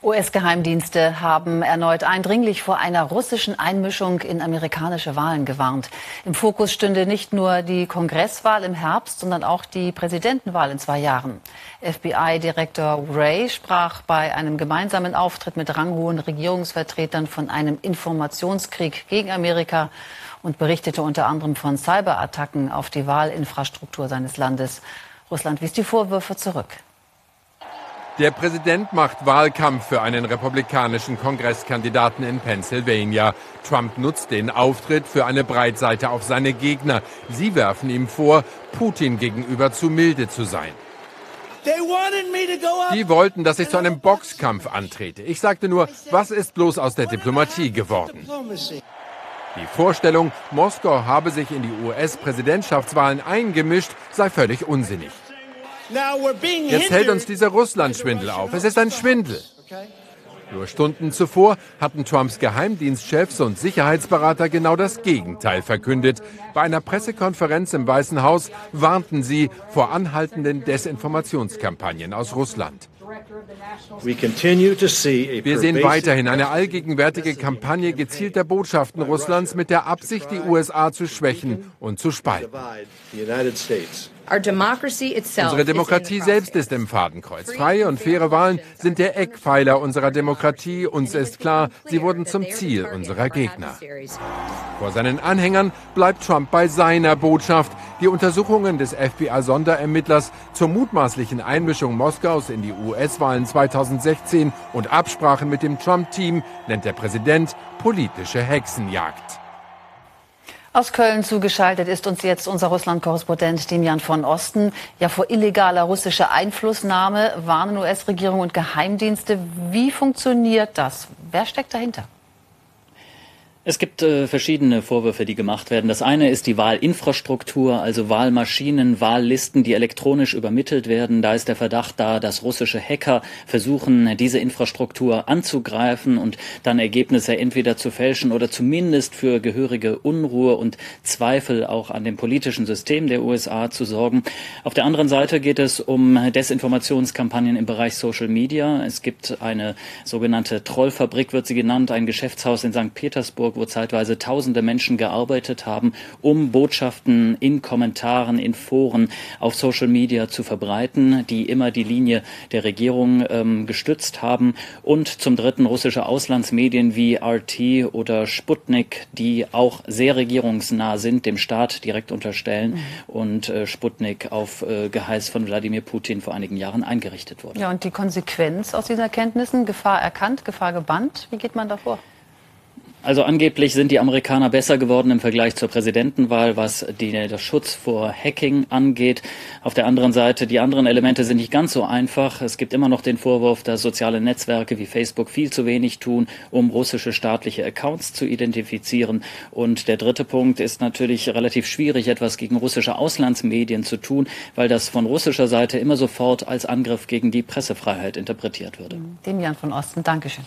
US-Geheimdienste haben erneut eindringlich vor einer russischen Einmischung in amerikanische Wahlen gewarnt. Im Fokus stünde nicht nur die Kongresswahl im Herbst, sondern auch die Präsidentenwahl in zwei Jahren. FBI-Direktor Ray sprach bei einem gemeinsamen Auftritt mit ranghohen Regierungsvertretern von einem Informationskrieg gegen Amerika und berichtete unter anderem von Cyberattacken auf die Wahlinfrastruktur seines Landes. Russland wies die Vorwürfe zurück. Der Präsident macht Wahlkampf für einen republikanischen Kongresskandidaten in Pennsylvania. Trump nutzt den Auftritt für eine Breitseite auf seine Gegner. Sie werfen ihm vor, Putin gegenüber zu milde zu sein. Die wollten, dass ich zu einem Boxkampf antrete. Ich sagte nur, was ist bloß aus der Diplomatie geworden? Die Vorstellung, Moskau habe sich in die US-Präsidentschaftswahlen eingemischt, sei völlig unsinnig. Jetzt hält uns dieser Russland-Schwindel auf. Es ist ein Schwindel. Nur Stunden zuvor hatten Trumps Geheimdienstchefs und Sicherheitsberater genau das Gegenteil verkündet. Bei einer Pressekonferenz im Weißen Haus warnten sie vor anhaltenden Desinformationskampagnen aus Russland. Wir sehen weiterhin eine allgegenwärtige Kampagne gezielter Botschaften Russlands mit der Absicht, die USA zu schwächen und zu spalten. Unsere Demokratie selbst ist im Fadenkreuz. Freie und faire Wahlen sind der Eckpfeiler unserer Demokratie. Uns ist klar, sie wurden zum Ziel unserer Gegner. Vor seinen Anhängern bleibt Trump bei seiner Botschaft. Die Untersuchungen des FBI-Sonderermittlers zur mutmaßlichen Einmischung Moskaus in die US-Wahlen 2016 und Absprachen mit dem Trump-Team nennt der Präsident politische Hexenjagd. Aus Köln zugeschaltet ist uns jetzt unser Russland-Korrespondent Demian von Osten. Ja, vor illegaler russischer Einflussnahme warnen US-Regierung und Geheimdienste. Wie funktioniert das? Wer steckt dahinter? Es gibt äh, verschiedene Vorwürfe, die gemacht werden. Das eine ist die Wahlinfrastruktur, also Wahlmaschinen, Wahllisten, die elektronisch übermittelt werden. Da ist der Verdacht da, dass russische Hacker versuchen, diese Infrastruktur anzugreifen und dann Ergebnisse entweder zu fälschen oder zumindest für gehörige Unruhe und Zweifel auch an dem politischen System der USA zu sorgen. Auf der anderen Seite geht es um Desinformationskampagnen im Bereich Social Media. Es gibt eine sogenannte Trollfabrik, wird sie genannt, ein Geschäftshaus in St. Petersburg, wo zeitweise tausende Menschen gearbeitet haben, um Botschaften in Kommentaren, in Foren, auf Social Media zu verbreiten, die immer die Linie der Regierung ähm, gestützt haben. Und zum dritten russische Auslandsmedien wie RT oder Sputnik, die auch sehr regierungsnah sind, dem Staat direkt unterstellen mhm. und äh, Sputnik auf äh, Geheiß von Wladimir Putin vor einigen Jahren eingerichtet wurde. Ja, und die Konsequenz aus diesen Erkenntnissen, Gefahr erkannt, Gefahr gebannt, wie geht man davor? Also angeblich sind die Amerikaner besser geworden im Vergleich zur Präsidentenwahl, was die, der Schutz vor Hacking angeht. Auf der anderen Seite, die anderen Elemente sind nicht ganz so einfach. Es gibt immer noch den Vorwurf, dass soziale Netzwerke wie Facebook viel zu wenig tun, um russische staatliche Accounts zu identifizieren. Und der dritte Punkt ist natürlich relativ schwierig, etwas gegen russische Auslandsmedien zu tun, weil das von russischer Seite immer sofort als Angriff gegen die Pressefreiheit interpretiert würde. Dem Jan von Osten, Dankeschön.